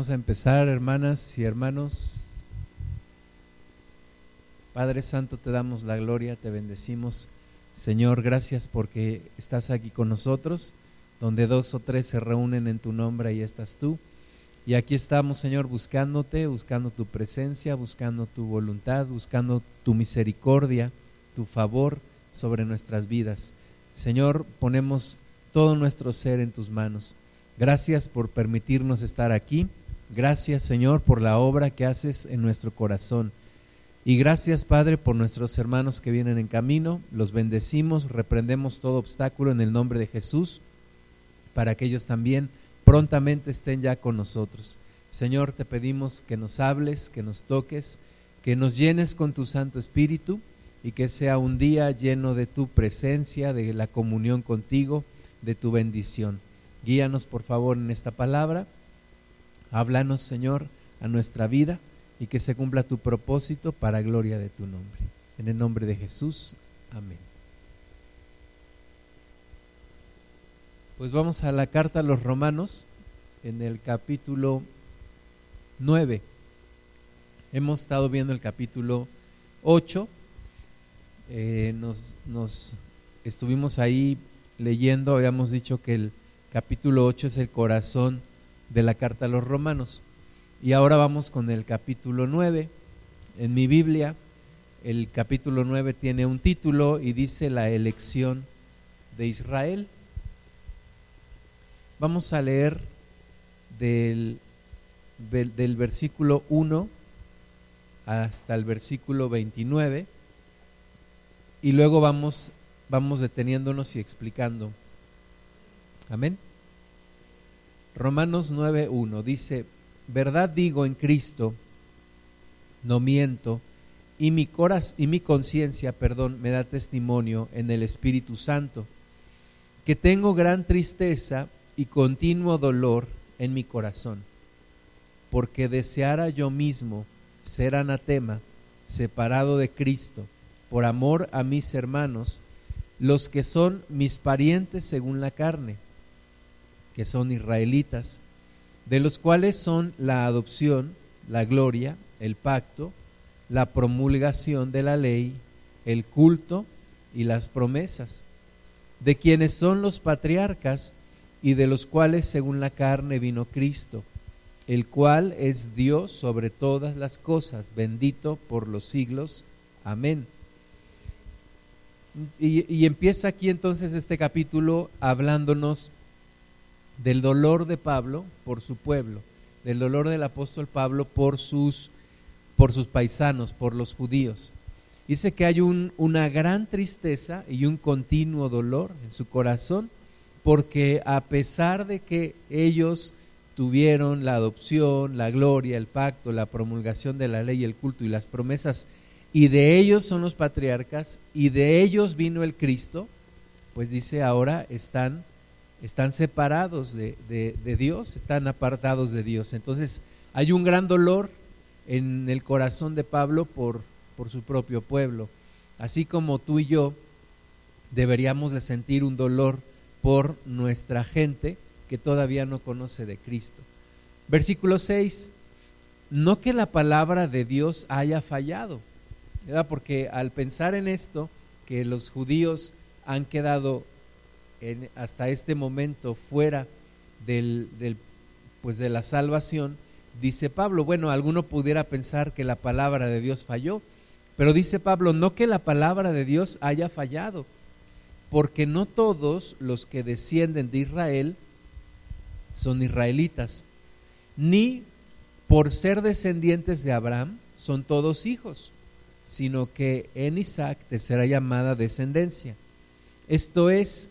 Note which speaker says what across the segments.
Speaker 1: Vamos a empezar, hermanas y hermanos. Padre Santo, te damos la gloria, te bendecimos. Señor, gracias porque estás aquí con nosotros, donde dos o tres se reúnen en tu nombre y estás tú. Y aquí estamos, Señor, buscándote, buscando tu presencia, buscando tu voluntad, buscando tu misericordia, tu favor sobre nuestras vidas. Señor, ponemos todo nuestro ser en tus manos. Gracias por permitirnos estar aquí. Gracias, Señor, por la obra que haces en nuestro corazón. Y gracias, Padre, por nuestros hermanos que vienen en camino. Los bendecimos, reprendemos todo obstáculo en el nombre de Jesús, para que ellos también prontamente estén ya con nosotros. Señor, te pedimos que nos hables, que nos toques, que nos llenes con tu Santo Espíritu y que sea un día lleno de tu presencia, de la comunión contigo, de tu bendición. Guíanos, por favor, en esta palabra. Háblanos, Señor, a nuestra vida y que se cumpla tu propósito para gloria de tu nombre. En el nombre de Jesús. Amén. Pues vamos a la carta a los romanos en el capítulo 9. Hemos estado viendo el capítulo 8. Eh, nos, nos estuvimos ahí leyendo, habíamos dicho que el capítulo 8 es el corazón de la carta a los romanos. Y ahora vamos con el capítulo 9. En mi Biblia, el capítulo 9 tiene un título y dice la elección de Israel. Vamos a leer del, del versículo 1 hasta el versículo 29 y luego vamos, vamos deteniéndonos y explicando Amén. Romanos 9.1 dice, verdad digo en Cristo, no miento, y mi, coraz y mi conciencia, perdón, me da testimonio en el Espíritu Santo, que tengo gran tristeza y continuo dolor en mi corazón, porque deseara yo mismo ser anatema, separado de Cristo, por amor a mis hermanos, los que son mis parientes según la carne que son israelitas, de los cuales son la adopción, la gloria, el pacto, la promulgación de la ley, el culto y las promesas, de quienes son los patriarcas y de los cuales según la carne vino Cristo, el cual es Dios sobre todas las cosas, bendito por los siglos. Amén. Y, y empieza aquí entonces este capítulo hablándonos del dolor de Pablo por su pueblo, del dolor del apóstol Pablo por sus, por sus paisanos, por los judíos. Dice que hay un, una gran tristeza y un continuo dolor en su corazón, porque a pesar de que ellos tuvieron la adopción, la gloria, el pacto, la promulgación de la ley, el culto y las promesas, y de ellos son los patriarcas, y de ellos vino el Cristo, pues dice ahora están están separados de, Dios, están apartados de Dios. Entonces hay un gran dolor en el corazón de Pablo por, por su propio pueblo. Así como tú y yo deberíamos de sentir un dolor por nuestra gente que todavía no conoce de Cristo. Versículo 6. No que la palabra de Dios haya fallado, porque al pensar en esto, que los judíos han quedado hasta este momento fuera del, pues de la salvación, dice Pablo, bueno, alguno pudiera pensar que la palabra de Dios falló, pero dice Pablo, no que la palabra de Dios haya fallado, porque no todos los que descienden de Israel son israelitas, ni por ser descendientes de Abraham son todos hijos, sino que en Isaac te será llamada descendencia. Esto es,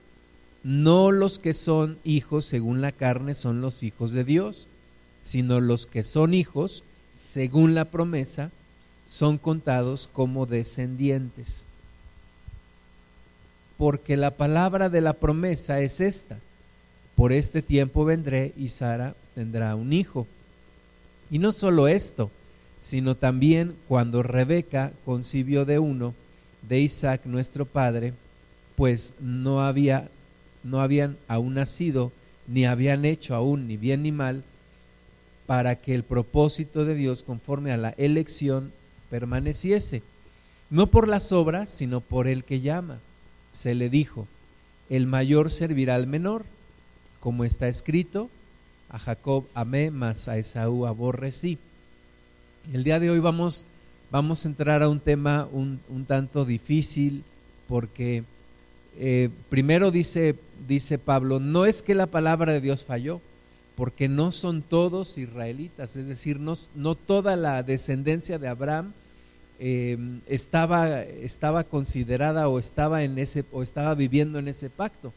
Speaker 1: no los que son hijos según la carne son los hijos de Dios, sino los que son hijos según la promesa son contados como descendientes. Porque la palabra de la promesa es esta, por este tiempo vendré y Sara tendrá un hijo. Y no solo esto, sino también cuando Rebeca concibió de uno, de Isaac nuestro padre, pues no había no habían aún nacido, ni habían hecho aún ni bien ni mal, para que el propósito de Dios conforme a la elección permaneciese, no por las obras, sino por el que llama. Se le dijo, el mayor servirá al menor, como está escrito, a Jacob amé, mas a Esaú aborrecí. El día de hoy vamos, vamos a entrar a un tema un, tanto difícil porque eh, primero dice, dice Pablo, no es que la palabra de Dios falló, porque no son todos israelitas, es decir, no, no toda la descendencia de Abraham em, estaba, estaba considerada o estaba, en ese, o estaba viviendo en ese pacto.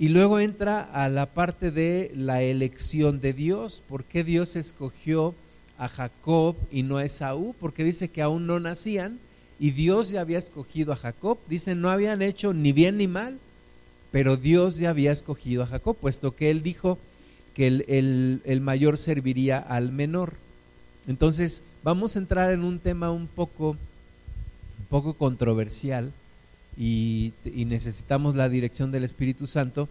Speaker 1: Y luego entra a la parte de la elección de Dios, ¿por qué Dios escogió a Jacob y no a Esaú? Porque dice que aún no nacían y Dios ya había escogido a Jacob, dice no habían hecho ni bien ni mal, pero Dios ya había escogido a Jacob, puesto que él dijo, que el, mayor serviría al menor. Entonces, vamos a entrar en un tema un poco, un poco controversial y, y, necesitamos la dirección del Espíritu Santo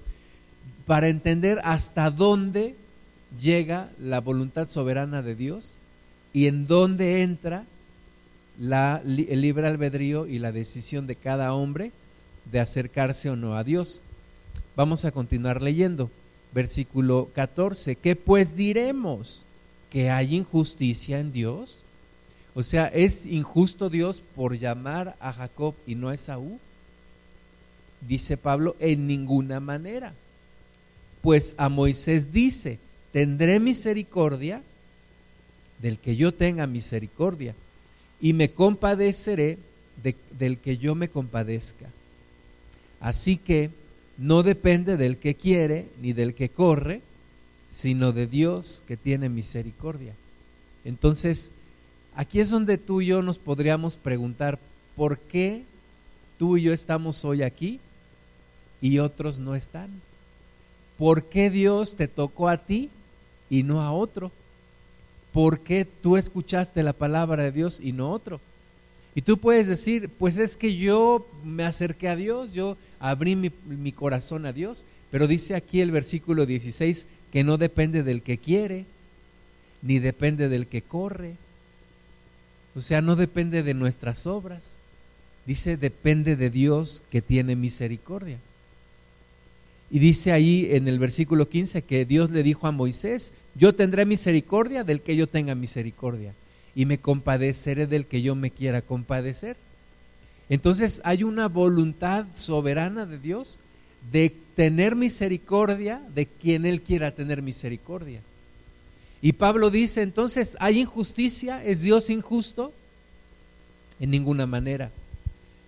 Speaker 1: para entender hasta dónde llega la voluntad soberana de Dios y en dónde entra la, el libre albedrío y la decisión de cada hombre de acercarse o no a Dios. Vamos a continuar leyendo versículo 14, ¿qué pues diremos? ¿Que hay injusticia en Dios? O sea, ¿es injusto Dios por llamar a Jacob y no a Esaú? Dice Pablo, en ninguna manera. Pues a Moisés dice, tendré misericordia del que yo tenga misericordia y me compadeceré del que yo me compadezca. Así que no depende del que quiere ni del que corre, sino de Dios que tiene misericordia. Entonces, aquí es donde tú y yo nos podríamos preguntar, ¿por qué tú y yo estamos hoy aquí y otros no están? ¿Por qué Dios te tocó a ti y no a otro? ¿Por qué tú escuchaste la palabra de Dios y no otro? Y tú puedes decir, pues es que yo me acerqué a Dios, yo abrí mi, corazón a Dios, pero dice aquí el versículo 16 que no depende del que quiere, ni depende del que corre. O sea, no depende de nuestras obras. Dice, depende de Dios que tiene misericordia. Y dice ahí en el versículo 15 que Dios le dijo a Moisés, yo tendré misericordia del que yo tenga misericordia y me compadeceré del que yo me quiera compadecer. Entonces hay una voluntad soberana de Dios de tener misericordia de quien Él quiera tener misericordia. Y Pablo dice entonces, ¿hay injusticia? ¿Es Dios injusto? En ninguna manera.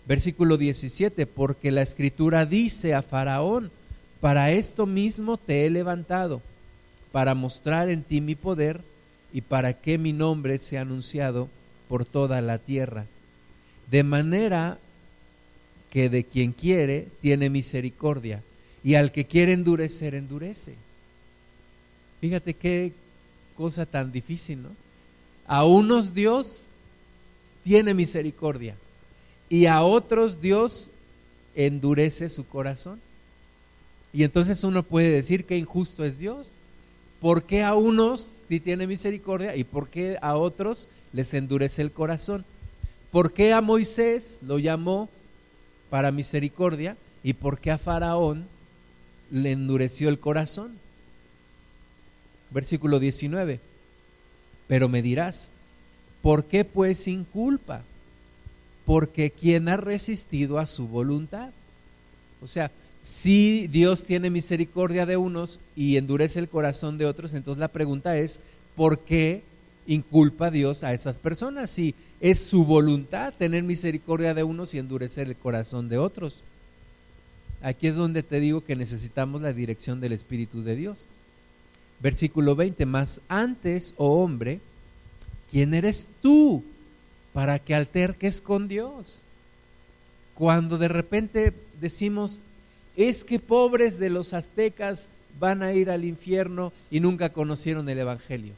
Speaker 1: Versículo 17, porque la escritura dice a Faraón, para esto mismo te he levantado, para mostrar en ti mi poder y para que mi nombre sea anunciado por toda la tierra de manera que de quien quiere tiene misericordia y al que quiere endurecer, endurece. Fíjate qué cosa tan difícil, ¿no? A unos Dios tiene misericordia y a otros Dios endurece su corazón. Y entonces uno puede decir que injusto es Dios. ¿Por qué a unos sí tiene misericordia y por qué a otros les endurece el corazón? ¿Por qué a Moisés lo llamó para misericordia y por qué a Faraón le endureció el corazón? Versículo 19. Pero me dirás, ¿por qué pues sin culpa? Porque quien ha resistido a su voluntad. O sea, si Dios tiene misericordia de unos y endurece el corazón de otros, entonces la pregunta es, ¿por qué inculpa Dios a esas personas? Si es su voluntad tener misericordia de unos y endurecer el corazón de otros. Aquí es donde te digo que necesitamos la dirección del Espíritu de Dios. Versículo 20, más antes, oh hombre, ¿quién eres tú para que alterques con Dios? Cuando de repente decimos, es que pobres de los aztecas van a ir al infierno y nunca conocieron el Evangelio.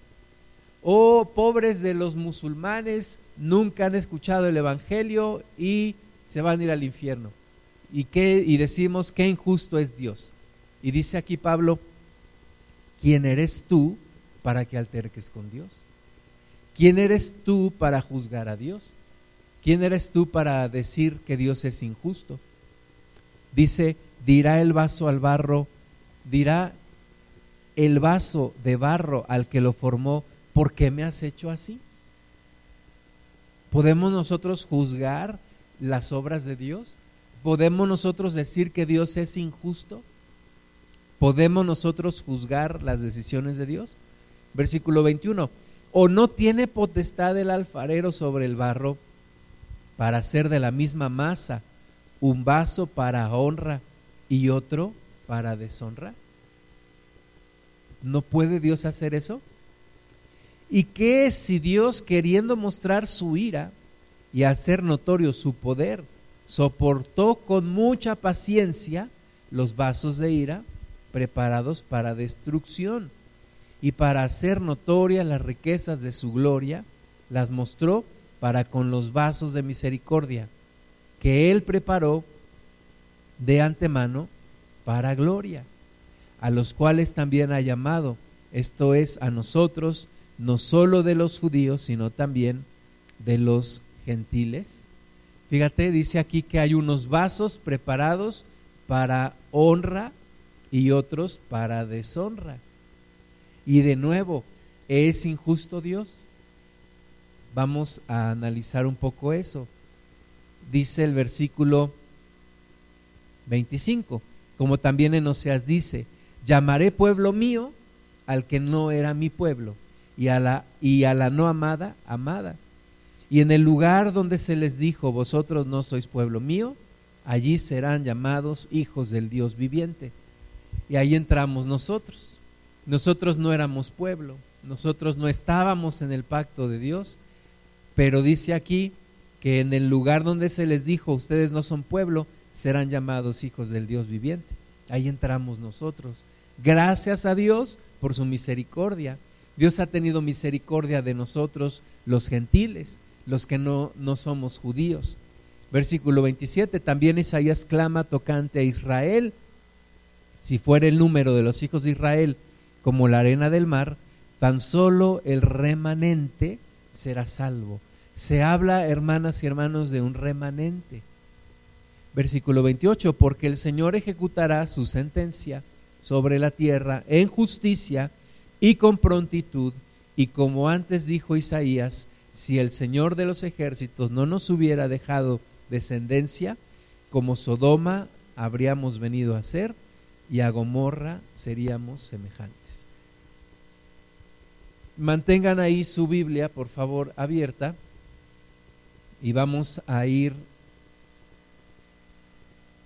Speaker 1: Oh, pobres de los musulmanes, nunca han escuchado el Evangelio y se van a ir al infierno. ¿Y, y decimos qué injusto es Dios. Y dice aquí Pablo, ¿quién eres tú para que alterques con Dios? ¿Quién eres tú para juzgar a Dios? ¿Quién eres tú para decir que Dios es injusto? Dice, dirá el vaso al barro, dirá el vaso de barro al que lo formó, ¿por qué me has hecho así? ¿Podemos nosotros juzgar las obras de Dios? ¿Podemos nosotros decir que Dios es injusto? ¿Podemos nosotros juzgar las decisiones de Dios? Versículo 21. ¿O no tiene potestad el alfarero sobre el barro para hacer de la misma masa un vaso para honra y otro para deshonra? ¿No puede Dios hacer eso? ¿Y qué si Dios, queriendo mostrar su ira y hacer notorio su poder, soportó con mucha paciencia los vasos de ira preparados para destrucción, y para hacer notorias las riquezas de su gloria, las mostró para con los vasos de misericordia, que él preparó de antemano para gloria, a los cuales también ha llamado, esto es, a nosotros, no solo de los judíos, sino también de los gentiles. Fíjate, dice aquí que hay unos vasos preparados para honra y otros para deshonra. Y de nuevo, ¿es injusto Dios? Vamos a analizar un poco eso. Dice el versículo 25, como también en Oseas dice, llamaré pueblo mío al que no era mi pueblo y a la, y a la no amada, amada. Y en el lugar donde se les dijo, vosotros no sois pueblo mío, allí serán llamados hijos del Dios viviente. Y ahí entramos nosotros. Nosotros no éramos pueblo, nosotros no estábamos en el pacto de Dios, pero dice aquí que en el lugar donde se les dijo, ustedes no son pueblo, serán llamados hijos del Dios viviente. Ahí entramos nosotros. Gracias a Dios por su misericordia. Dios ha tenido misericordia de nosotros, los gentiles, los que no, no somos judíos. Versículo 27, también Isaías clama tocante a Israel si fuera el número de los hijos de Israel como la arena del mar, tan solo el remanente será salvo. Se habla, hermanas y hermanos, de un remanente. Versículo 28, porque el Señor ejecutará su sentencia sobre la tierra en justicia y con prontitud, y como antes dijo Isaías, si el Señor de los ejércitos no nos hubiera dejado descendencia, como Sodoma habríamos venido a ser, y a Gomorra seríamos semejantes. Mantengan ahí su Biblia, por favor, abierta y vamos a ir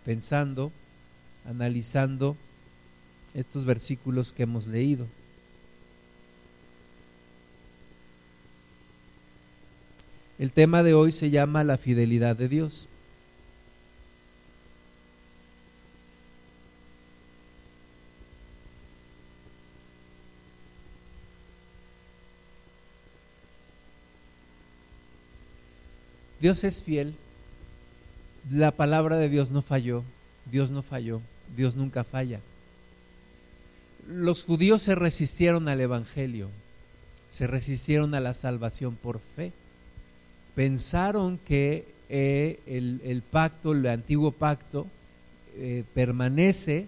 Speaker 1: pensando, analizando estos versículos que hemos leído. El tema de hoy se llama la fidelidad de Dios. Dios es fiel. La palabra de Dios no falló. Dios no falló. Dios nunca falla. Los judíos se resistieron al Evangelio. Se resistieron a la salvación por fe. Pensaron que eh, el, pacto, el antiguo pacto, eh, permanece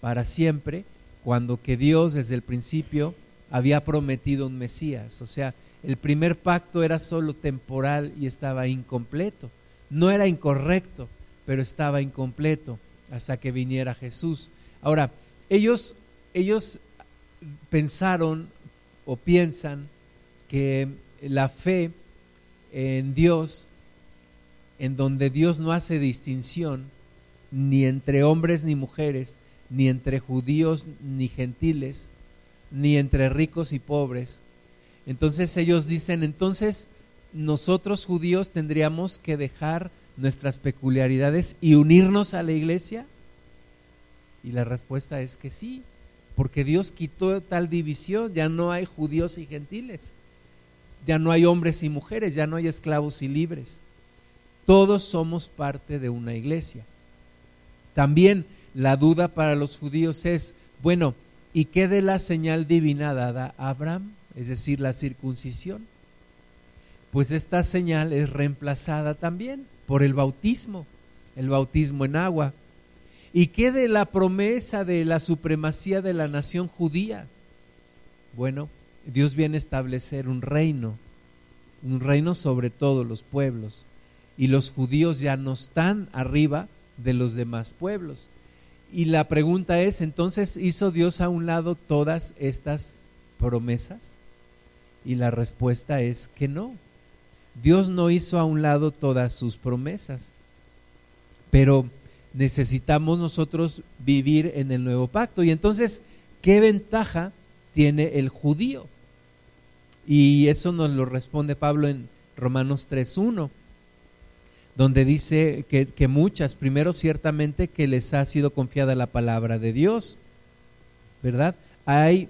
Speaker 1: para siempre cuando que Dios desde el principio había prometido un Mesías. O sea, el primer pacto era solo temporal y estaba incompleto. No era incorrecto, pero estaba incompleto hasta que viniera Jesús. Ahora, ellos, ellos pensaron o piensan que la fe en Dios, en donde Dios no hace distinción ni entre hombres ni mujeres, ni entre judíos ni gentiles, ni entre ricos y pobres, entonces ellos dicen, entonces nosotros judíos tendríamos que dejar nuestras peculiaridades y unirnos a la iglesia. Y la respuesta es que sí, porque Dios quitó tal división, ya no hay judíos y gentiles, ya no hay hombres y mujeres, ya no hay esclavos y libres. Todos somos parte de una iglesia. También la duda para los judíos es, bueno, ¿Y qué de la señal divina dada a Abraham? Es decir, la circuncisión. Pues esta señal es reemplazada también por el bautismo, el bautismo en agua. ¿Y qué de la promesa de la supremacía de la nación judía? Bueno, Dios viene a establecer un reino, un reino sobre todos los pueblos. Y los judíos ya no están arriba de los demás pueblos. Y la pregunta es, entonces, ¿hizo Dios a un lado todas estas promesas? Y la respuesta es que no. Dios no hizo a un lado todas sus promesas, pero necesitamos nosotros vivir en el nuevo pacto. Y entonces, ¿qué ventaja tiene el judío? Y eso nos lo responde Pablo en Romanos 3.1, donde dice que, muchas, primero ciertamente que les ha sido confiada la palabra de Dios, ¿verdad? Hay,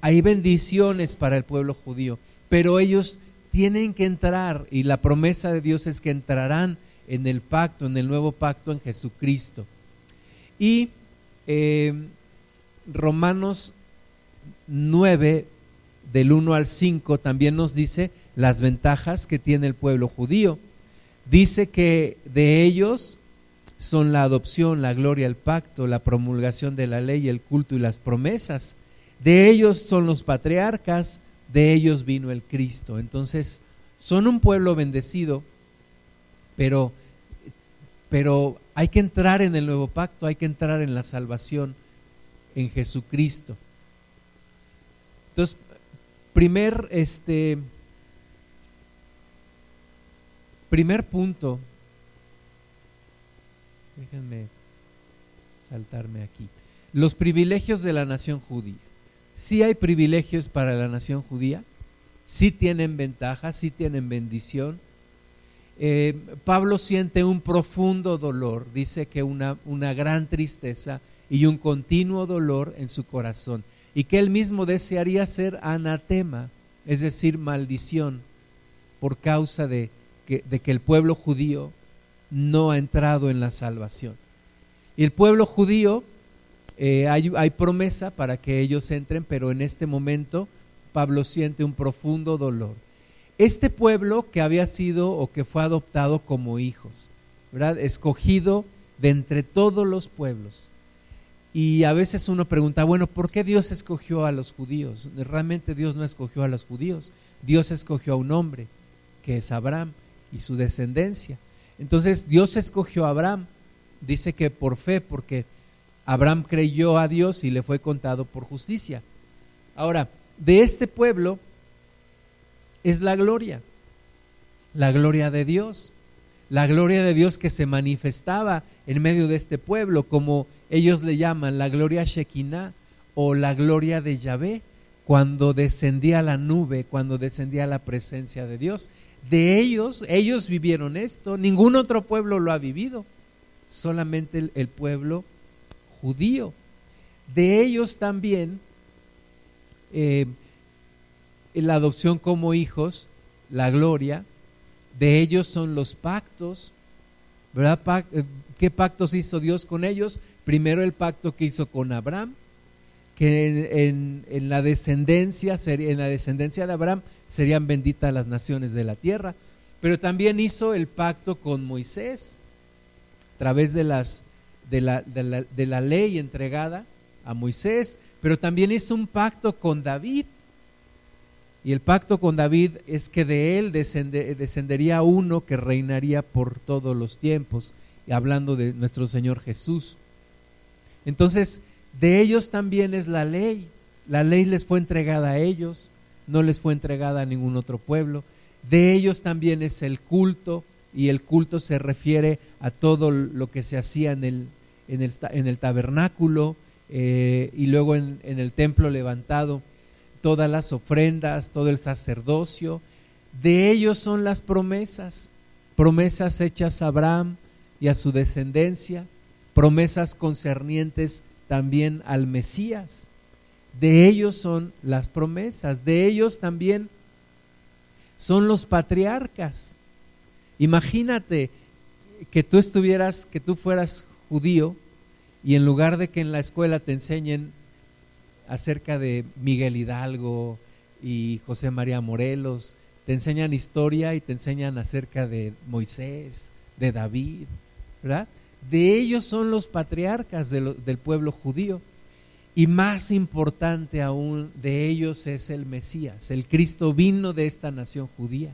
Speaker 1: hay bendiciones para el pueblo judío, pero ellos tienen que entrar y la promesa de Dios es que entrarán en el pacto, en el nuevo pacto en Jesucristo. Y eh, Romanos 9, del 1 al 5 también nos dice las ventajas que tiene el pueblo judío. Dice que de ellos son la adopción, la gloria, el pacto, la promulgación de la ley, el culto y las promesas. De ellos son los patriarcas, de ellos vino el Cristo. Entonces, son un pueblo bendecido, pero, pero hay que entrar en el nuevo pacto, hay que entrar en la salvación en Jesucristo. Entonces, Primer, este, primer punto, déjenme saltarme aquí, los privilegios de la nación judía. Sí hay privilegios para la nación judía, sí tienen ventaja, sí tienen bendición. Eh, Pablo siente un profundo dolor, dice que una, una gran tristeza y un continuo dolor en su corazón y que él mismo desearía ser anatema, es decir, maldición, por causa de que, de que el pueblo judío no ha entrado en la salvación. Y el pueblo judío, eh, hay, hay promesa para que ellos entren, pero en este momento Pablo siente un profundo dolor. Este pueblo que había sido o que fue adoptado como hijos, ¿verdad? Escogido de entre todos los pueblos, y a veces uno pregunta, bueno, ¿por qué Dios escogió a los judíos? Realmente Dios no escogió a los judíos, Dios escogió a un hombre, que es Abraham, y su descendencia. Entonces Dios escogió a Abraham, dice que por fe, porque Abraham creyó a Dios y le fue contado por justicia. Ahora, de este pueblo es la gloria, la gloria de Dios, la gloria de Dios que se manifestaba en medio de este pueblo, como ellos le llaman la gloria Shekinah o la gloria de Yahvé, cuando descendía la nube, cuando descendía la presencia de Dios. De ellos, ellos vivieron esto, ningún otro pueblo lo ha vivido, solamente el, pueblo judío. De ellos también eh, la adopción como hijos, la gloria, de ellos son los pactos, ¿verdad? Eh, ¿Qué pactos hizo Dios con ellos? Primero el pacto que hizo con Abraham, que en, la descendencia, en la descendencia de Abraham serían benditas las naciones de la tierra, pero también hizo el pacto con Moisés, a través de, las, de, la, de la ley entregada a Moisés, pero también hizo un pacto con David. Y el pacto con David es que de él descendería uno que reinaría por todos los tiempos, hablando de nuestro Señor Jesús. Entonces, de ellos también es la ley. La ley les fue entregada a ellos, no les fue entregada a ningún otro pueblo. De ellos también es el culto, y el culto se refiere a todo lo que se hacía en el, en el, en el tabernáculo eh, y luego en, en el templo levantado, todas las ofrendas, todo el sacerdocio. De ellos son las promesas, promesas hechas a Abraham y a su descendencia promesas concernientes también al Mesías. De ellos son las promesas, de ellos también son los patriarcas. Imagínate que tú estuvieras, que tú fueras judío y en lugar de que en la escuela te enseñen acerca de Miguel Hidalgo y José María Morelos, te enseñan historia y te enseñan acerca de Moisés, de David, ¿verdad? De ellos son los patriarcas del pueblo judío. Y más importante aún, de ellos es el Mesías, el Cristo vino de esta nación judía.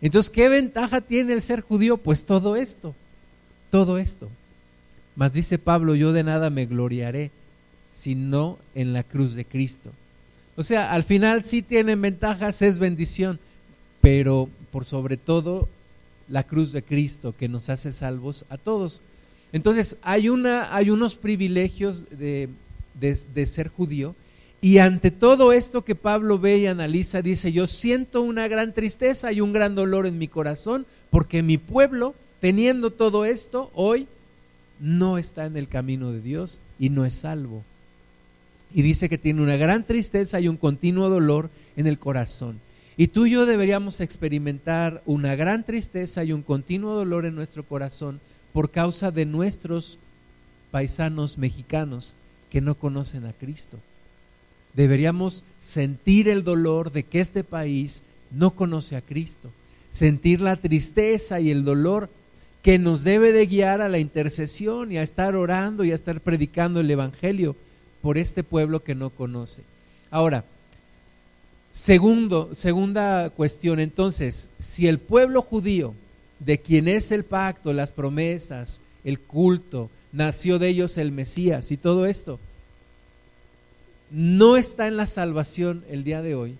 Speaker 1: Entonces, ¿qué ventaja tiene el ser judío? Pues todo esto, todo esto. Mas dice Pablo, yo de nada me gloriaré, sino en la cruz de Cristo. O sea, al final sí tienen ventajas, es bendición, pero por sobre todo la cruz de Cristo que nos hace salvos a todos. Entonces, hay, una, hay unos privilegios de, de ser judío y ante todo esto que Pablo ve y analiza, dice, yo siento una gran tristeza y un gran dolor en mi corazón porque mi pueblo, teniendo todo esto, hoy no está en el camino de Dios y no es salvo. Y dice que tiene una gran tristeza y un continuo dolor en el corazón. Y tú y yo deberíamos experimentar una gran tristeza y un continuo dolor en nuestro corazón por causa de nuestros paisanos mexicanos que no conocen a Cristo. Deberíamos sentir el dolor de que este país no conoce a Cristo, sentir la tristeza y el dolor que nos debe de guiar a la intercesión y a estar orando y a estar predicando el Evangelio por este pueblo que no conoce. Ahora, segundo, segunda cuestión, entonces, si el pueblo judío, de quien es el pacto, las promesas, el culto, nació de ellos el Mesías y todo esto, no está en la salvación el día de hoy,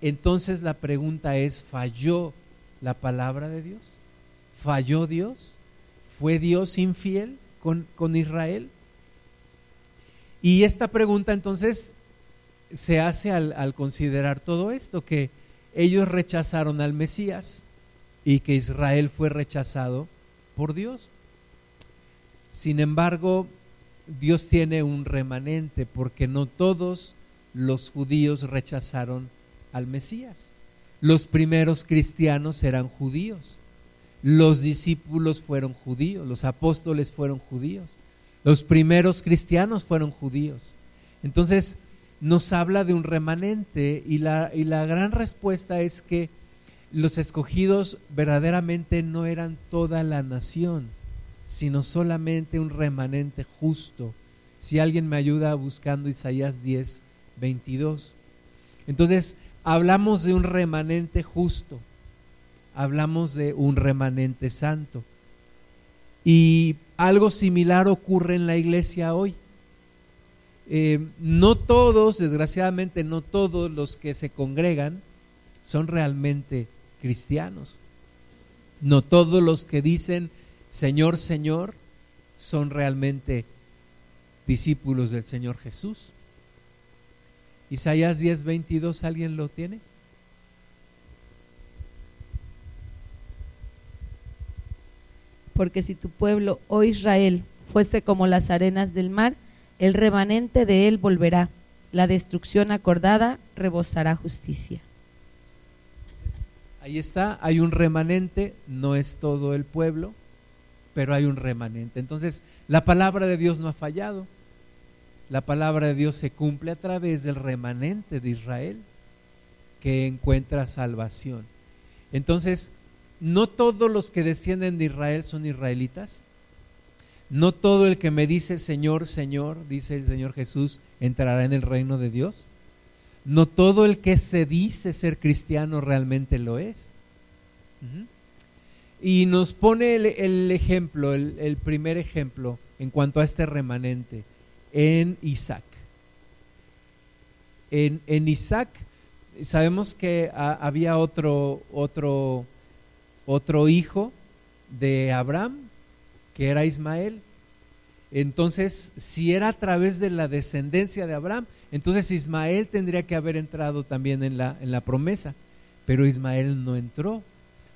Speaker 1: entonces la pregunta es, ¿falló la palabra de Dios? ¿Falló Dios? ¿Fue Dios infiel con, con Israel? Y esta pregunta entonces se hace al, al, considerar todo esto, que ellos rechazaron al Mesías y que Israel fue rechazado por Dios. Sin embargo, Dios tiene un remanente porque no todos los judíos rechazaron al Mesías. Los primeros cristianos eran judíos. Los discípulos fueron judíos, los apóstoles fueron judíos, los primeros cristianos fueron judíos. Entonces nos habla de un remanente y la, y la gran respuesta es que los escogidos verdaderamente no eran toda la nación, sino solamente un remanente justo. Si alguien me ayuda buscando Isaías 10, 22. Entonces, hablamos de un remanente justo hablamos de un remanente santo. Y algo similar ocurre en la iglesia hoy. Eh, no todos, desgraciadamente, no todos los que se congregan son realmente cristianos. No todos los que dicen Señor, Señor son realmente discípulos del Señor Jesús. Isaías 10, 22, ¿alguien lo tiene?
Speaker 2: porque si tu pueblo, oh Israel, fuese como las arenas del mar, el remanente de él volverá, la destrucción acordada rebosará justicia.
Speaker 1: Ahí está, hay un remanente, no es todo el pueblo, pero hay un remanente. Entonces, la palabra de Dios no ha fallado. La palabra de Dios se cumple a través del remanente de Israel que encuentra salvación. Entonces, no todos los que descienden de Israel son israelitas. No todo el que me dice Señor, Señor, dice el Señor Jesús, entrará en el reino de Dios. No todo el que se dice ser cristiano realmente lo es. Y nos pone el, ejemplo, el, primer ejemplo en cuanto a este remanente, en Isaac. En, en Isaac sabemos que había otro, otro otro hijo de Abraham, que era Ismael. Entonces, si era a través de la descendencia de Abraham, entonces Ismael tendría que haber entrado también en la, en la promesa, pero Ismael no entró,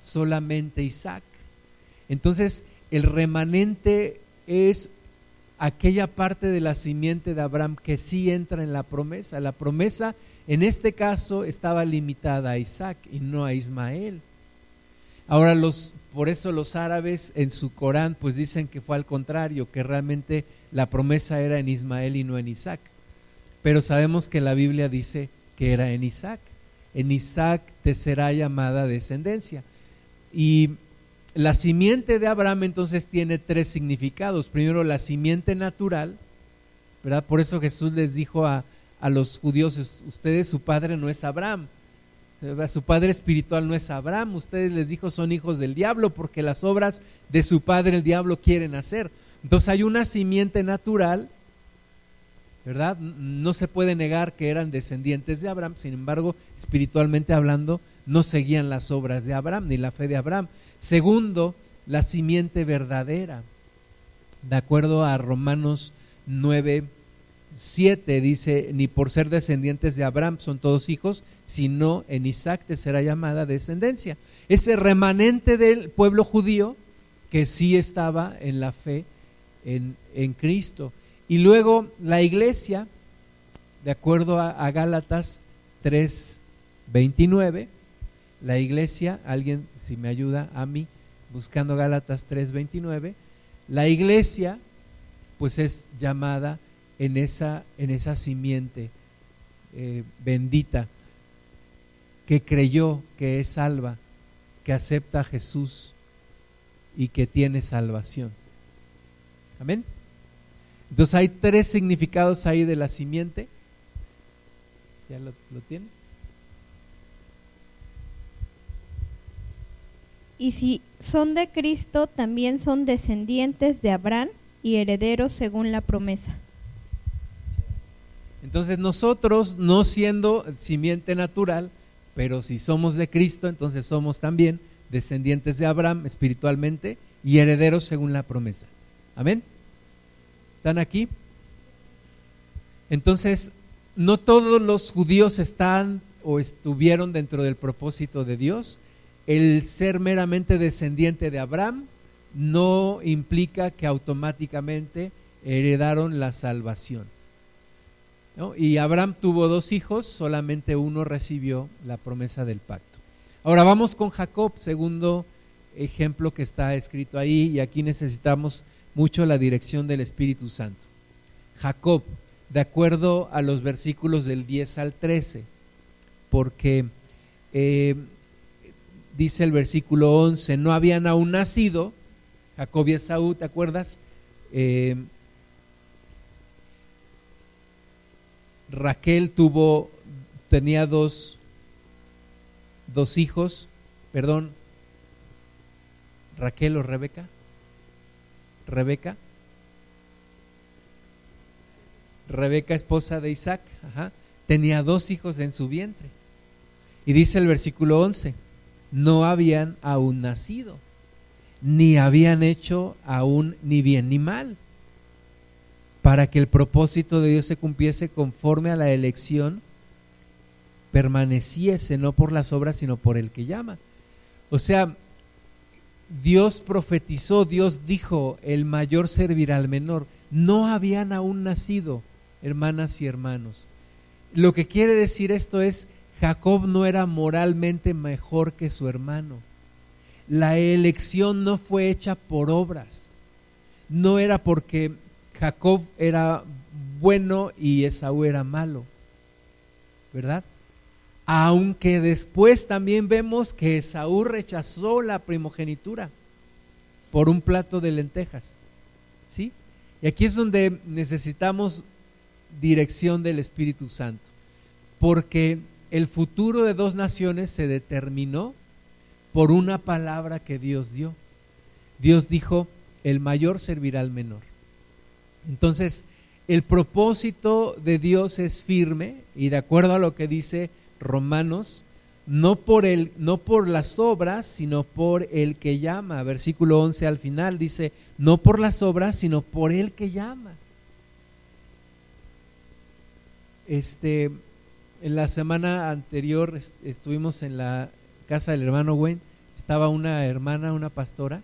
Speaker 1: solamente Isaac. Entonces, el remanente es aquella parte de la simiente de Abraham que sí entra en la promesa. La promesa en este caso estaba limitada a Isaac y no a Ismael. Ahora los por eso los árabes en su Corán pues dicen que fue al contrario, que realmente la promesa era en Ismael y no en Isaac. pero sabemos que la Biblia dice que era en Isaac. En Isaac te será llamada descendencia. Y la simiente de Abraham entonces tiene tres significados. Primero, la simiente natural, ¿verdad? Por eso Jesús les dijo a, a los judíos, ustedes su padre no es Abraham, su padre espiritual no es Abraham, ustedes les dijo son hijos del diablo porque las obras de su padre el diablo quieren hacer. Entonces hay una simiente natural, ¿verdad? No se puede negar que eran descendientes de Abraham, sin embargo, espiritualmente hablando, no seguían las obras de Abraham ni la fe de Abraham. Segundo, la simiente verdadera. De acuerdo a Romanos 9, 7 dice, ni por ser descendientes de Abraham son todos hijos, sino en Isaac te será llamada descendencia. Ese remanente del pueblo judío que sí estaba en la fe en, en Cristo. Y luego la iglesia, de acuerdo a, a Gálatas 3, 29, la iglesia, alguien si me ayuda a mí, buscando Gálatas 3, 29, la iglesia pues es llamada en esa, en esa simiente eh, bendita que creyó que es salva, que acepta a Jesús y que tiene salvación. Amén. Entonces hay tres significados ahí de la simiente. ¿Ya lo, lo tienes?
Speaker 3: Y si son de Cristo, también son descendientes de Abraham y herederos según la promesa.
Speaker 1: Entonces nosotros, no siendo simiente natural, pero si somos de Cristo, entonces somos también descendientes de Abraham espiritualmente y herederos según la promesa. Amén. ¿Están aquí? Entonces, no todos los judíos están o estuvieron dentro del propósito de Dios. El ser meramente descendiente de Abraham no implica que automáticamente heredaron la salvación. Y Abraham tuvo dos hijos, solamente uno recibió la promesa del pacto. Ahora vamos con Jacob, segundo ejemplo que está escrito ahí, y aquí necesitamos mucho la dirección del Espíritu Santo. Jacob, de acuerdo a los versículos del 10 al 13, porque eh, dice el versículo 11, no habían aún nacido, Jacob y Esaú, ¿te acuerdas? Eh, Raquel tuvo, tenía dos, dos hijos, perdón, Raquel o Rebeca, Rebeca, Rebeca, esposa de Isaac, tenía dos hijos en su vientre. Y dice el versículo 11, no habían aún nacido, ni habían hecho aún ni bien ni mal para que el propósito de Dios se cumpliese conforme a la elección, permaneciese no por las obras, sino por el que llama. O sea, Dios profetizó, Dios dijo, el mayor servirá al menor. No habían aún nacido, hermanas y hermanos. Lo que quiere decir esto es, Jacob no era moralmente mejor que su hermano. La elección no fue hecha por obras. No era porque Jacob era bueno y Esaú era malo, ¿verdad? Aunque después también vemos que Esaú rechazó la primogenitura por un plato de lentejas, ¿sí? Y aquí es donde necesitamos dirección del Espíritu Santo, porque el futuro de dos naciones se determinó por una palabra que Dios dio. Dios dijo, el mayor servirá al menor. Entonces, el propósito de Dios es firme y de acuerdo a lo que dice Romanos, no por, el, no por las obras, sino por el que llama. Versículo 11 al final dice, no por las obras, sino por el que llama. Este, en la semana anterior estuvimos en la casa del hermano Wayne, estaba una hermana, una pastora,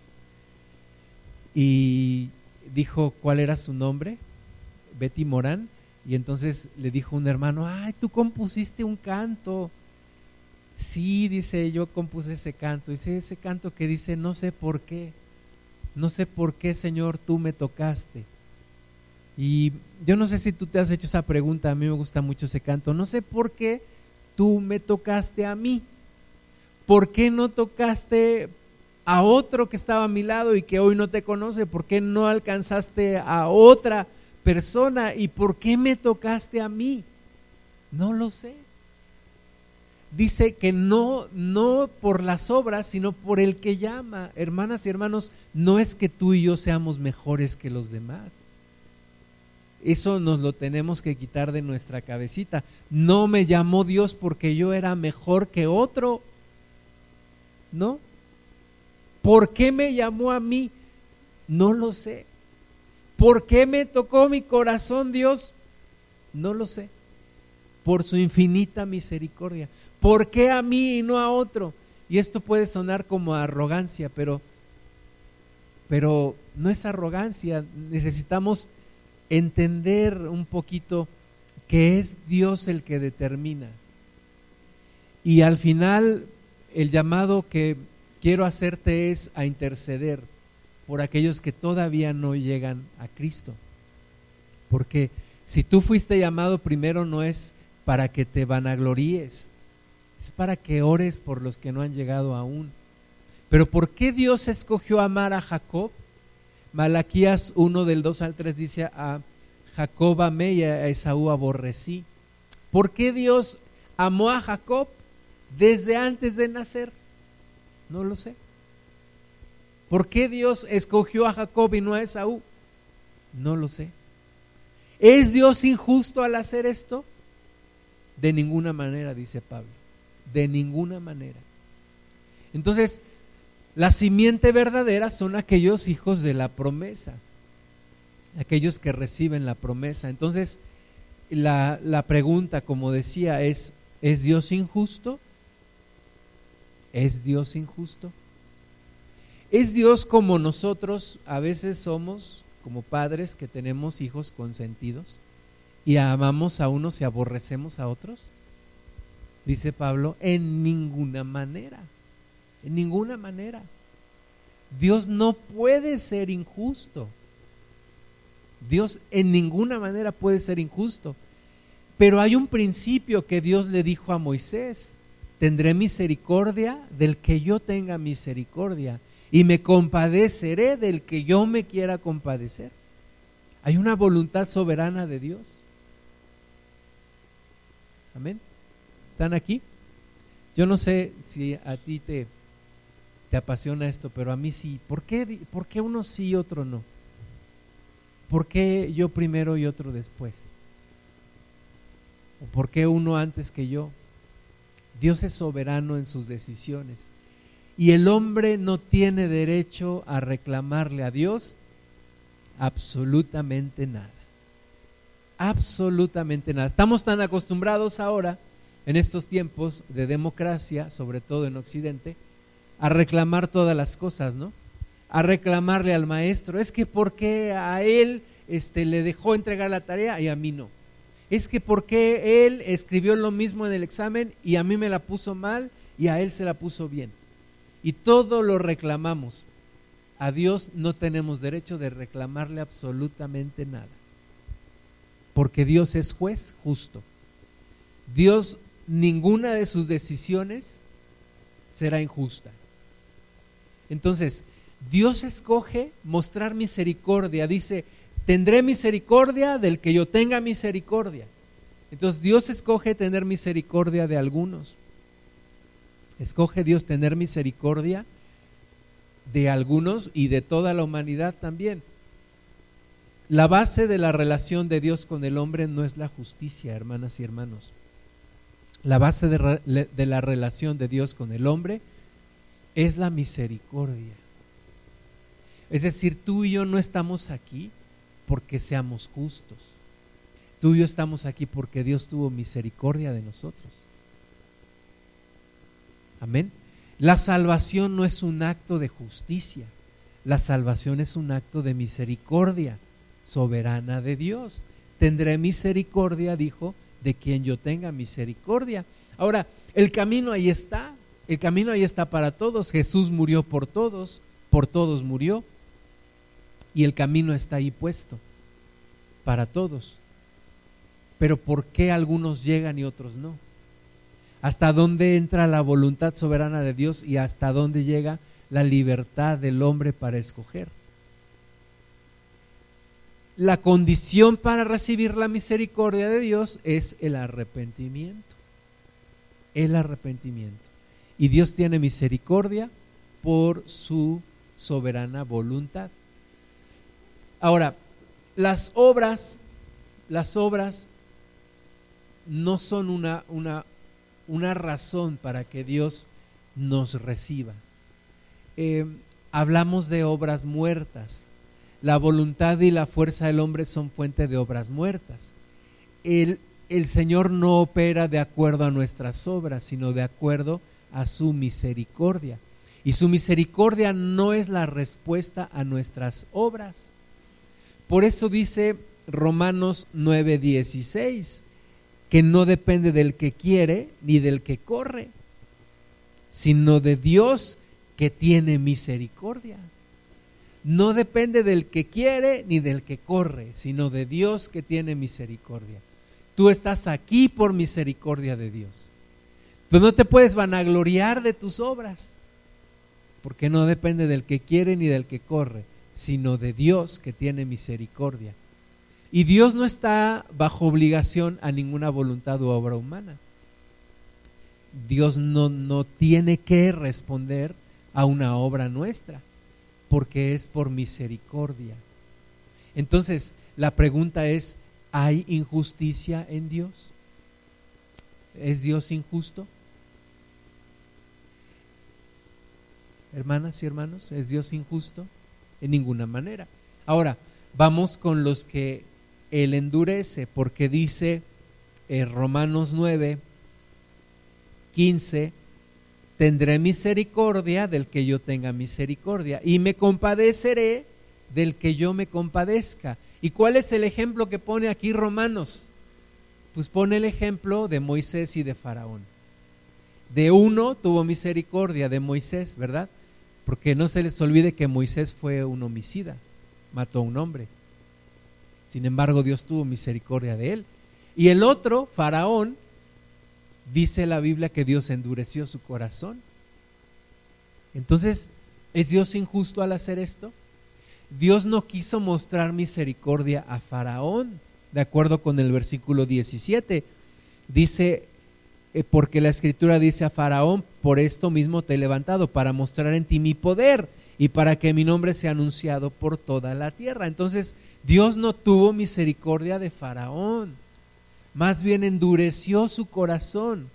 Speaker 1: y dijo cuál era su nombre, Betty Morán, y entonces le dijo un hermano, ay, tú compusiste un canto. Sí, dice, yo compuse ese canto. Dice, ese canto que dice, no sé por qué, no sé por qué, Señor, tú me tocaste. Y yo no sé si tú te has hecho esa pregunta, a mí me gusta mucho ese canto, no sé por qué tú me tocaste a mí, ¿por qué no tocaste a otro que estaba a mi lado y que hoy no te conoce? ¿Por qué no alcanzaste a otra persona y por qué me tocaste a mí? No lo sé. Dice que no no por las obras, sino por el que llama. Hermanas y hermanos, no es que tú y yo seamos mejores que los demás. Eso nos lo tenemos que quitar de nuestra cabecita. No me llamó Dios porque yo era mejor que otro. ¿No? ¿Por qué me llamó a mí? No lo sé. ¿Por qué me tocó mi corazón Dios? No lo sé. Por su infinita misericordia. ¿Por qué a mí y no a otro? Y esto puede sonar como arrogancia, pero, pero no es arrogancia. Necesitamos entender un poquito que es Dios el que determina. Y al final el llamado que quiero hacerte es a interceder por aquellos que todavía no llegan a Cristo. Porque si tú fuiste llamado primero no es para que te vanagloríes, es para que ores por los que no han llegado aún. Pero ¿por qué Dios escogió amar a Jacob? Malaquías 1 del 2 al 3 dice a Jacob amé y a Esaú aborrecí. ¿Por qué Dios amó a Jacob desde antes de nacer? No lo sé. ¿Por qué Dios escogió a Jacob y no a Esaú? No lo sé. ¿Es Dios injusto al hacer esto? De ninguna manera, dice Pablo. De ninguna manera. Entonces, la simiente verdadera son aquellos hijos de la promesa, aquellos que reciben la promesa. Entonces, la, la pregunta, como decía, es, ¿es Dios injusto? ¿Es Dios injusto? ¿Es Dios como nosotros a veces somos, como padres que tenemos hijos consentidos y amamos a unos y aborrecemos a otros? Dice Pablo, en ninguna manera, en ninguna manera. Dios no puede ser injusto. Dios en ninguna manera puede ser injusto. Pero hay un principio que Dios le dijo a Moisés tendré misericordia del que yo tenga misericordia y me compadeceré del que yo me quiera compadecer. Hay una voluntad soberana de Dios. Amén. ¿Están aquí? Yo no sé si a ti te, te apasiona esto, pero a mí sí. ¿Por qué, ¿Por qué uno sí y otro no? ¿Por qué yo primero y otro después? ¿O por qué uno antes que yo? Dios es soberano en sus decisiones. Y el hombre no tiene derecho a reclamarle a Dios absolutamente nada. Absolutamente nada. Estamos tan acostumbrados ahora, en estos tiempos de democracia, sobre todo en Occidente, a reclamar todas las cosas, ¿no? A reclamarle al maestro, es que ¿por qué a él este, le dejó entregar la tarea y a mí no? es que porque él escribió lo mismo en el examen y a mí me la puso mal y a él se la puso bien. Y todo lo reclamamos. A Dios no tenemos derecho de reclamarle absolutamente nada. Porque Dios es juez justo. Dios, ninguna de sus decisiones será injusta. Entonces, Dios escoge mostrar misericordia. Dice, tendré misericordia del que yo tenga misericordia. Entonces Dios escoge tener misericordia de algunos. Escoge Dios tener misericordia de algunos y de toda la humanidad también. La base de la relación de Dios con el hombre no es la justicia, hermanas y hermanos. La base de, de la relación de Dios con el hombre es la misericordia. Es decir, tú y yo no estamos aquí porque seamos justos. Tú y yo estamos aquí porque Dios tuvo misericordia de nosotros. Amén. La salvación no es un acto de justicia. La salvación es un acto de misericordia soberana de Dios. Tendré misericordia, dijo, de quien yo tenga misericordia. Ahora, el camino ahí está. El camino ahí está para todos. Jesús murió por todos, por todos murió y el camino está ahí puesto. para todos. Pero ¿por qué algunos llegan y otros no? ¿Hasta dónde entra la voluntad soberana de Dios y hasta dónde llega la libertad del hombre para escoger? La condición para recibir la misericordia de Dios es el arrepentimiento. El arrepentimiento. Y Dios tiene misericordia por su soberana voluntad. Ahora, las obras, las obras no son una, una, una razón para que Dios nos reciba. Eh, hablamos de obras muertas. La voluntad y la fuerza del hombre son fuente de obras muertas. El, el Señor no opera de acuerdo a nuestras obras, sino de acuerdo a su misericordia. Y su misericordia no es la respuesta a nuestras obras. Por eso dice Romanos 9:16, que no depende del que quiere ni del que corre, sino de Dios que tiene misericordia. No depende del que quiere ni del que corre, sino de Dios que tiene misericordia. Tú estás aquí por misericordia de Dios. Tú no te puedes vanagloriar de tus obras, porque no depende del que quiere ni del que corre, sino de Dios que tiene misericordia. Y Dios no está bajo obligación a ninguna voluntad u obra humana. Dios no, no tiene que responder a una obra nuestra, porque es por misericordia. Entonces, la pregunta es, ¿hay injusticia en Dios? ¿Es Dios injusto? Hermanas y hermanos, ¿es Dios injusto? En ninguna manera. Ahora, vamos con los que Él endurece, porque dice en Romanos 9, 15, tendré misericordia del que yo tenga misericordia y me compadeceré del que yo me compadezca. ¿Y cuál es el ejemplo que pone aquí Romanos? Pues pone el ejemplo de Moisés y de Faraón. De uno tuvo misericordia de Moisés, ¿verdad? Porque no se les olvide que Moisés fue un homicida, mató a un hombre. Sin embargo, Dios tuvo misericordia de él. Y el otro, Faraón, dice la Biblia que Dios endureció su corazón. Entonces, ¿es Dios injusto al hacer esto? Dios no quiso mostrar misericordia a Faraón, de acuerdo con el versículo 17. Dice, eh, porque la escritura dice a Faraón, por esto mismo te he levantado, para mostrar en ti mi poder y para que mi nombre sea anunciado por toda la tierra. Entonces, Dios no tuvo misericordia de Faraón, más bien endureció su corazón,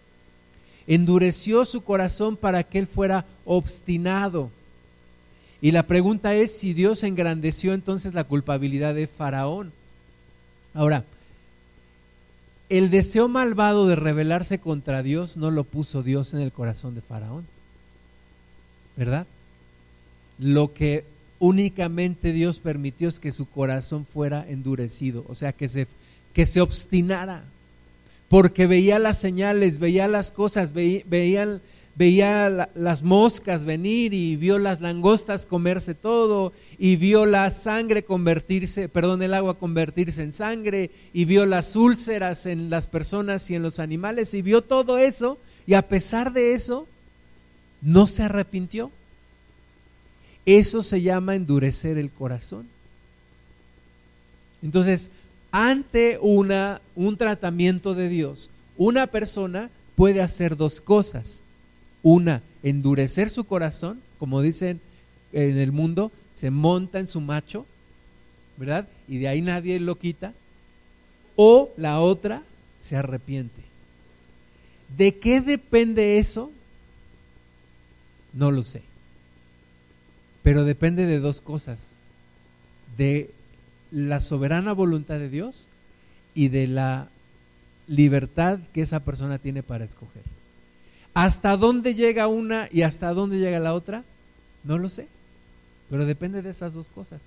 Speaker 1: endureció su corazón para que él fuera obstinado. Y la pregunta es si Dios engrandeció entonces la culpabilidad de Faraón. Ahora, el deseo malvado de rebelarse contra Dios no lo puso Dios en el corazón de Faraón. ¿Verdad? Lo que únicamente Dios permitió es que su corazón fuera endurecido, o sea, que se, que se obstinara, porque veía las señales, veía las cosas, veía, veía las moscas venir y vio las langostas comerse todo y vio la sangre convertirse, perdón, el agua convertirse en sangre y vio las úlceras en las personas y en los animales y vio todo eso y a pesar de eso no se arrepintió. Eso se llama endurecer el corazón. Entonces, ante una, un tratamiento de Dios, una persona puede hacer dos cosas una, endurecer su corazón, como dicen en el mundo, se monta en su macho, ¿verdad? Y de ahí nadie lo quita. O la otra, se arrepiente. ¿De qué depende eso? No lo sé. Pero depende de dos cosas. De la soberana voluntad de Dios y de la libertad que esa persona tiene para escoger. ¿Hasta dónde llega una y hasta dónde llega la otra? No lo sé, pero depende de esas dos cosas.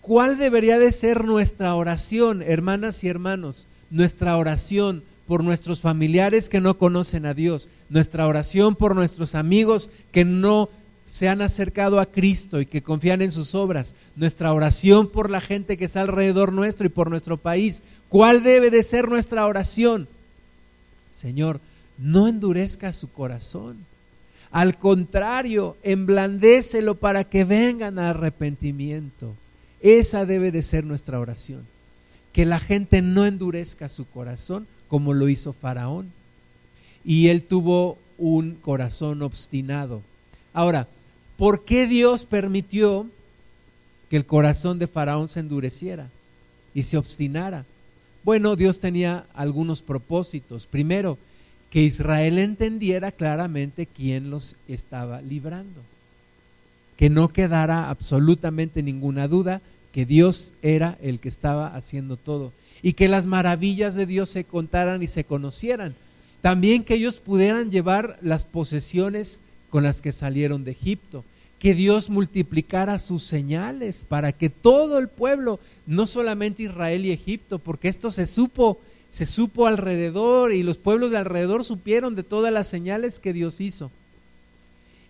Speaker 1: ¿Cuál debería de ser nuestra oración, hermanas y hermanos? Nuestra oración por nuestros familiares que no conocen a Dios, nuestra oración por nuestros amigos que no se han acercado a Cristo y que confían en sus obras, nuestra oración por la gente que está alrededor nuestro y por nuestro país, ¿cuál debe de ser nuestra oración? Señor, no endurezca su corazón. Al contrario, emblandécelo para que vengan a arrepentimiento. Esa debe de ser nuestra oración. Que la gente no endurezca su corazón como lo hizo Faraón. Y él tuvo un corazón obstinado. Ahora, ¿por qué Dios permitió que el corazón de Faraón se endureciera y se obstinara? Bueno, Dios tenía algunos propósitos. Primero, que Israel entendiera claramente quién los estaba librando. Que no quedara absolutamente ninguna duda que Dios era el que estaba haciendo todo. Y que las maravillas de Dios se contaran y se conocieran. También que ellos pudieran llevar las posesiones con las que salieron de Egipto. Que Dios multiplicara sus señales para que todo el pueblo, no solamente Israel y Egipto, porque esto se supo se supo alrededor y los pueblos de alrededor supieron de todas las señales que Dios hizo.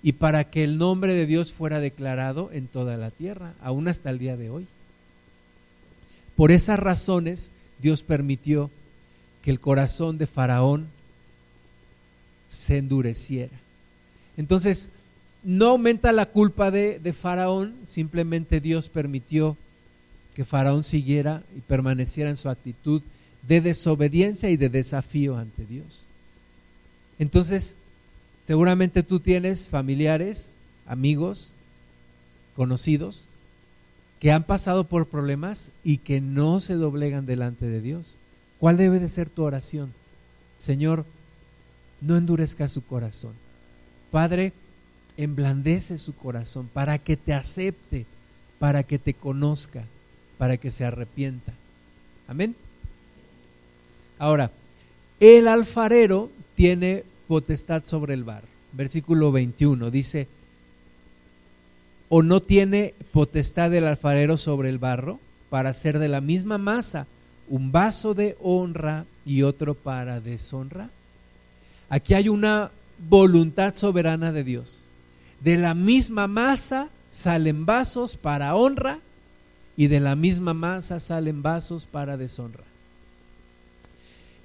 Speaker 1: Y para que el nombre de Dios fuera declarado en toda la tierra, aún hasta el día de hoy. Por esas razones Dios permitió que el corazón de Faraón se endureciera. Entonces, no aumenta la culpa de, de, Faraón, simplemente Dios permitió que Faraón siguiera y permaneciera en su actitud de desobediencia y de desafío ante Dios. Entonces, seguramente tú tienes familiares, amigos, conocidos, que han pasado por problemas y que no se doblegan delante de Dios. ¿Cuál debe de ser tu oración? Señor, no endurezca su corazón. Padre, emblandece su corazón para que te acepte, para que te conozca, para que se arrepienta. Amén. Ahora, el alfarero tiene potestad sobre el barro. Versículo 21 dice, o no tiene potestad el alfarero sobre el barro para hacer de la misma masa un vaso de honra y otro para deshonra. Aquí hay una voluntad soberana de Dios. De la misma masa salen vasos para honra y de la misma masa salen vasos para deshonra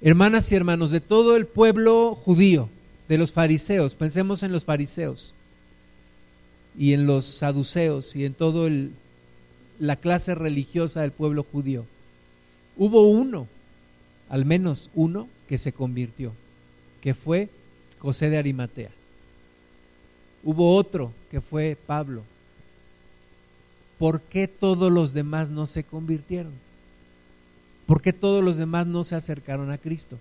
Speaker 1: hermanas y hermanos, de todo el pueblo judío, de los fariseos, pensemos en los fariseos y en los saduceos y en toda la clase religiosa del pueblo judío. Hubo uno, al menos uno, que se convirtió, que fue José de Arimatea. Hubo otro que fue Pablo. ¿Por qué todos los demás no se convirtieron? ¿Por qué todos los demás no se acercaron a Cristo?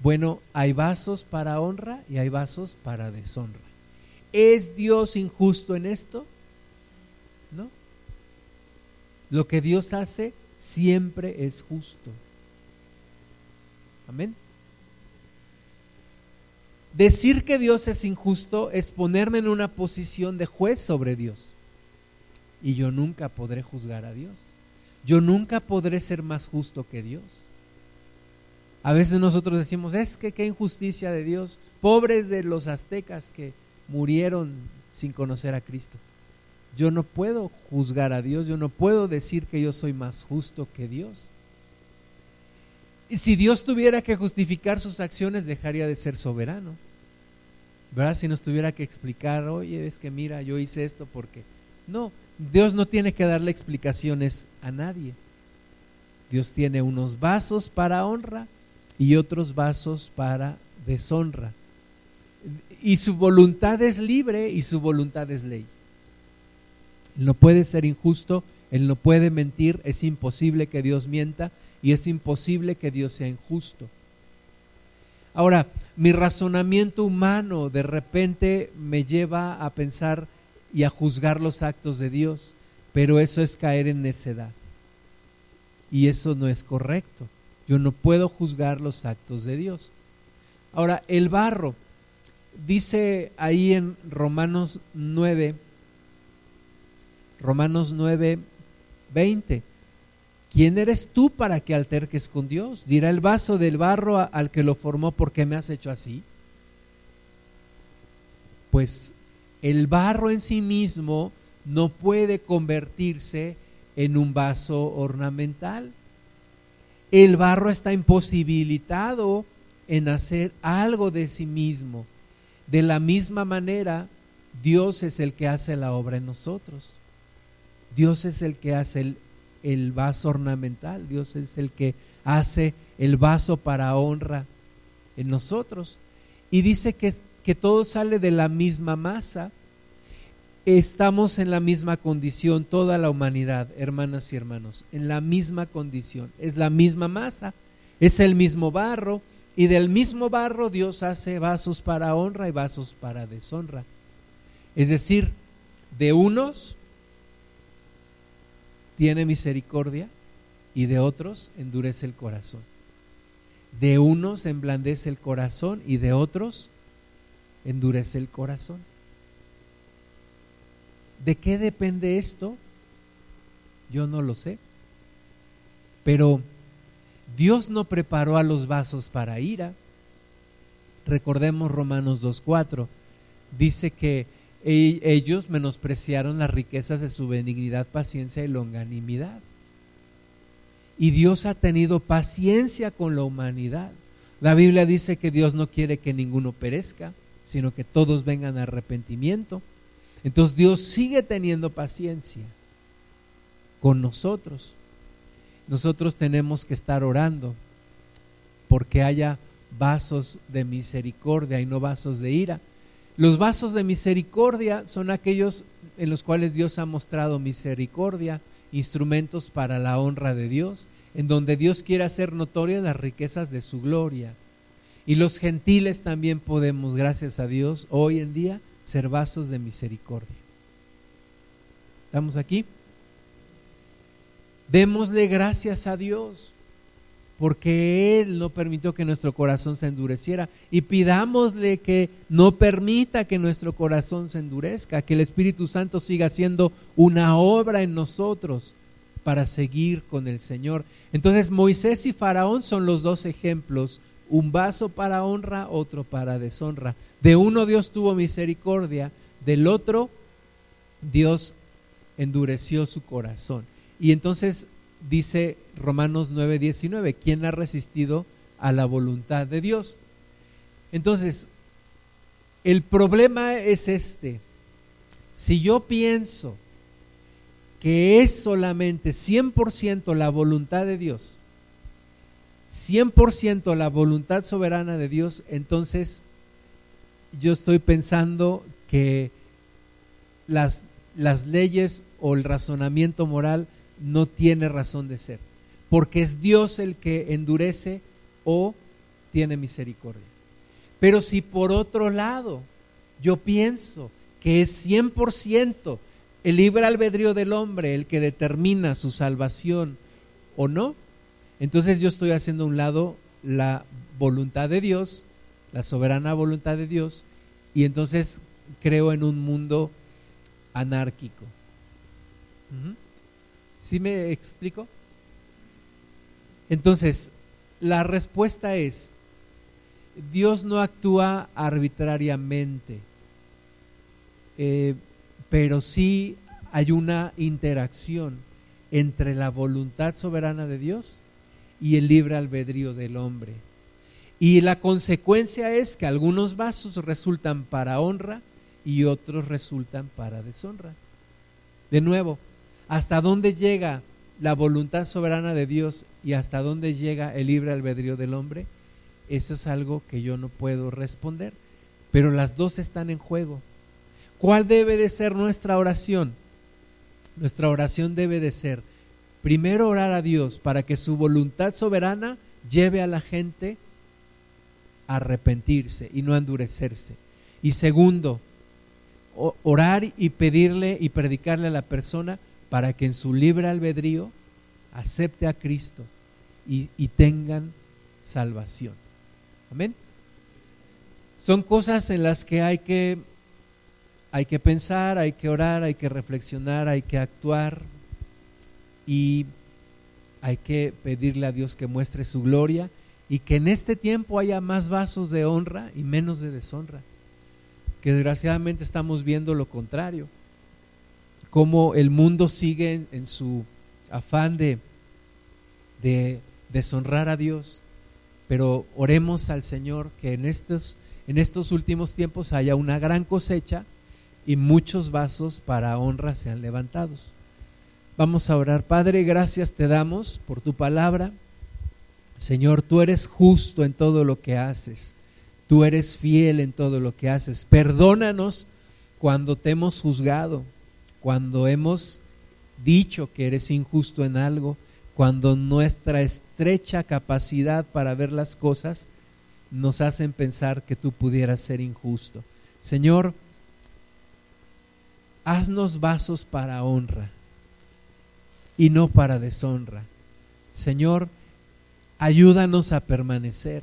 Speaker 1: Bueno, hay vasos para honra y hay vasos para deshonra. ¿Es Dios injusto en esto? No. Lo que Dios hace siempre es justo. Amén. Decir que Dios es injusto es ponerme en una posición de juez sobre Dios. Y yo nunca podré juzgar a Dios yo nunca podré ser más justo que Dios. A veces nosotros decimos, es que qué injusticia de Dios, pobres de los aztecas que murieron sin conocer a Cristo. Yo no puedo juzgar a Dios, yo no puedo decir que yo soy más justo que Dios. Y si Dios tuviera que justificar sus acciones, dejaría de ser soberano. ¿Verdad? Si nos tuviera que explicar, oye, es que mira, yo hice esto porque... No, Dios no tiene que darle explicaciones a nadie. Dios tiene unos vasos para honra y otros vasos para deshonra. Y su voluntad es libre y su voluntad es ley. Él no puede ser injusto, Él no puede mentir, es imposible que Dios mienta y es imposible que Dios sea injusto. Ahora, mi razonamiento humano de repente me lleva a pensar, y a juzgar los actos de Dios, pero eso es caer en necedad. Y eso no es correcto. Yo no puedo juzgar los actos de Dios. Ahora, el barro, dice ahí en Romanos 9, Romanos 9, 20, ¿quién eres tú para que alterques con Dios? Dirá el vaso del barro al que lo formó, ¿por qué me has hecho así? Pues el barro en sí mismo no puede convertirse en un vaso ornamental. El barro está imposibilitado en hacer algo de sí mismo. De la misma manera, Dios es el que hace la obra en nosotros. Dios es el que hace el, el vaso ornamental. Dios es el que hace el vaso para honra en nosotros. Y dice que, que todo sale de la misma masa. Estamos en la misma condición, toda la humanidad, hermanas y hermanos, en la misma condición. Es la misma masa, es el mismo barro, y del mismo barro Dios hace vasos para honra y vasos para deshonra. Es decir, de unos tiene misericordia y de otros endurece el corazón. De unos emblandece el corazón y de otros endurece el corazón. ¿De qué depende esto? Yo no lo sé. Pero Dios no preparó a los vasos para ira. Recordemos Romanos 2.4. Dice que e-, ellos menospreciaron las riquezas de su benignidad, paciencia y longanimidad. Y Dios ha tenido paciencia con la humanidad. La Biblia dice que Dios no quiere que ninguno perezca, sino que todos vengan a arrepentimiento. Entonces Dios sigue teniendo paciencia con nosotros. Nosotros tenemos que estar orando porque haya vasos de misericordia y no vasos de ira. Los vasos de misericordia son aquellos en los cuales Dios ha mostrado misericordia, instrumentos para la honra de Dios, en donde Dios quiere hacer notorias las riquezas de su gloria. Y los gentiles también podemos, gracias a Dios, hoy en día ser vasos de misericordia. ¿Estamos aquí? Démosle gracias a Dios porque Él no permitió que nuestro corazón se endureciera. Y pidámosle que no permita que nuestro corazón se endurezca, que el Espíritu Santo siga haciendo una obra en nosotros para seguir con el Señor. Entonces Moisés y Faraón son los dos ejemplos, un vaso para honra, otro para deshonra. De uno Dios tuvo misericordia, del otro Dios endureció su corazón. Y entonces dice Romanos 9:19, ¿quién ha resistido a la voluntad de Dios? Entonces, el problema es este. Si yo pienso que es solamente 100% la voluntad de Dios, 100% la voluntad soberana de Dios, entonces yo estoy pensando que las, las leyes o el razonamiento moral no tiene razón de ser, porque es Dios el que endurece o tiene misericordia. Pero si por otro lado yo pienso que es 100% el libre albedrío del hombre el que determina su salvación o no, entonces yo estoy haciendo a un lado la voluntad de Dios, la soberana voluntad de Dios, y entonces creo en un mundo anárquico. ¿Sí me explico? Entonces, la respuesta es, Dios no actúa arbitrariamente, eh, pero sí hay una interacción entre la voluntad soberana de Dios y el libre albedrío del hombre. Y la consecuencia es que algunos vasos resultan para honra y otros resultan para deshonra. De nuevo, hasta dónde llega la voluntad soberana de Dios y hasta dónde llega el libre albedrío del hombre, eso es algo que yo no puedo responder. Pero las dos están en juego. ¿Cuál debe de ser nuestra oración? Nuestra oración debe de ser, primero orar a Dios para que su voluntad soberana lleve a la gente a arrepentirse y no a endurecerse. Y segundo, orar y pedirle y predicarle a la persona para que en su libre albedrío acepte a Cristo y, tengan salvación. Amén. Son cosas en las que hay que hay que pensar, hay que orar, hay que reflexionar, hay que actuar y hay que pedirle a Dios que muestre su gloria y que en este tiempo haya más vasos de honra y menos de deshonra. que desgraciadamente estamos viendo lo contrario, cómo el mundo sigue en, en su afán de, de deshonrar a Dios, pero oremos al Señor que en estos, en estos últimos tiempos haya una gran cosecha y muchos vasos para honra sean levantados. Vamos a orar. Padre, gracias te damos por tu palabra. Señor, tú eres justo en todo lo que haces. Tú eres fiel en todo lo que haces. Perdónanos cuando te hemos juzgado, cuando hemos dicho que eres injusto en algo, cuando nuestra estrecha capacidad para ver las cosas nos hacen pensar que tú pudieras ser injusto. Señor, haznos vasos para honra y no para deshonra. Señor, ayúdanos a permanecer.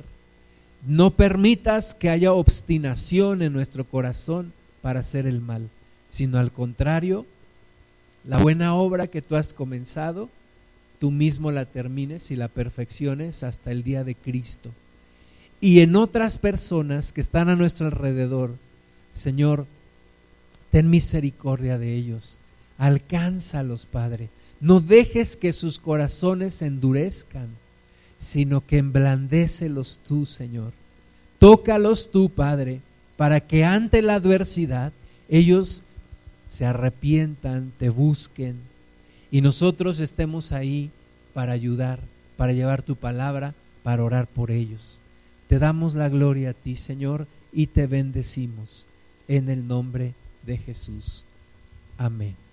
Speaker 1: No permitas que haya obstinación en nuestro corazón para hacer el mal, sino al contrario, la buena obra que tú has comenzado, tú mismo la termines y la perfecciones hasta el día de Cristo. Y en otras personas que están a nuestro alrededor, Señor, ten misericordia de ellos, alcánzalos, Padre. No dejes que sus corazones se endurezcan, sino que emblandécelos tú, Señor. Tócalos tú, Padre, para que ante la adversidad ellos se arrepientan, te busquen y nosotros estemos ahí para ayudar, para llevar tu palabra, para orar por ellos. Te damos la gloria a ti, Señor, y te bendecimos en el nombre de Jesús. Amén.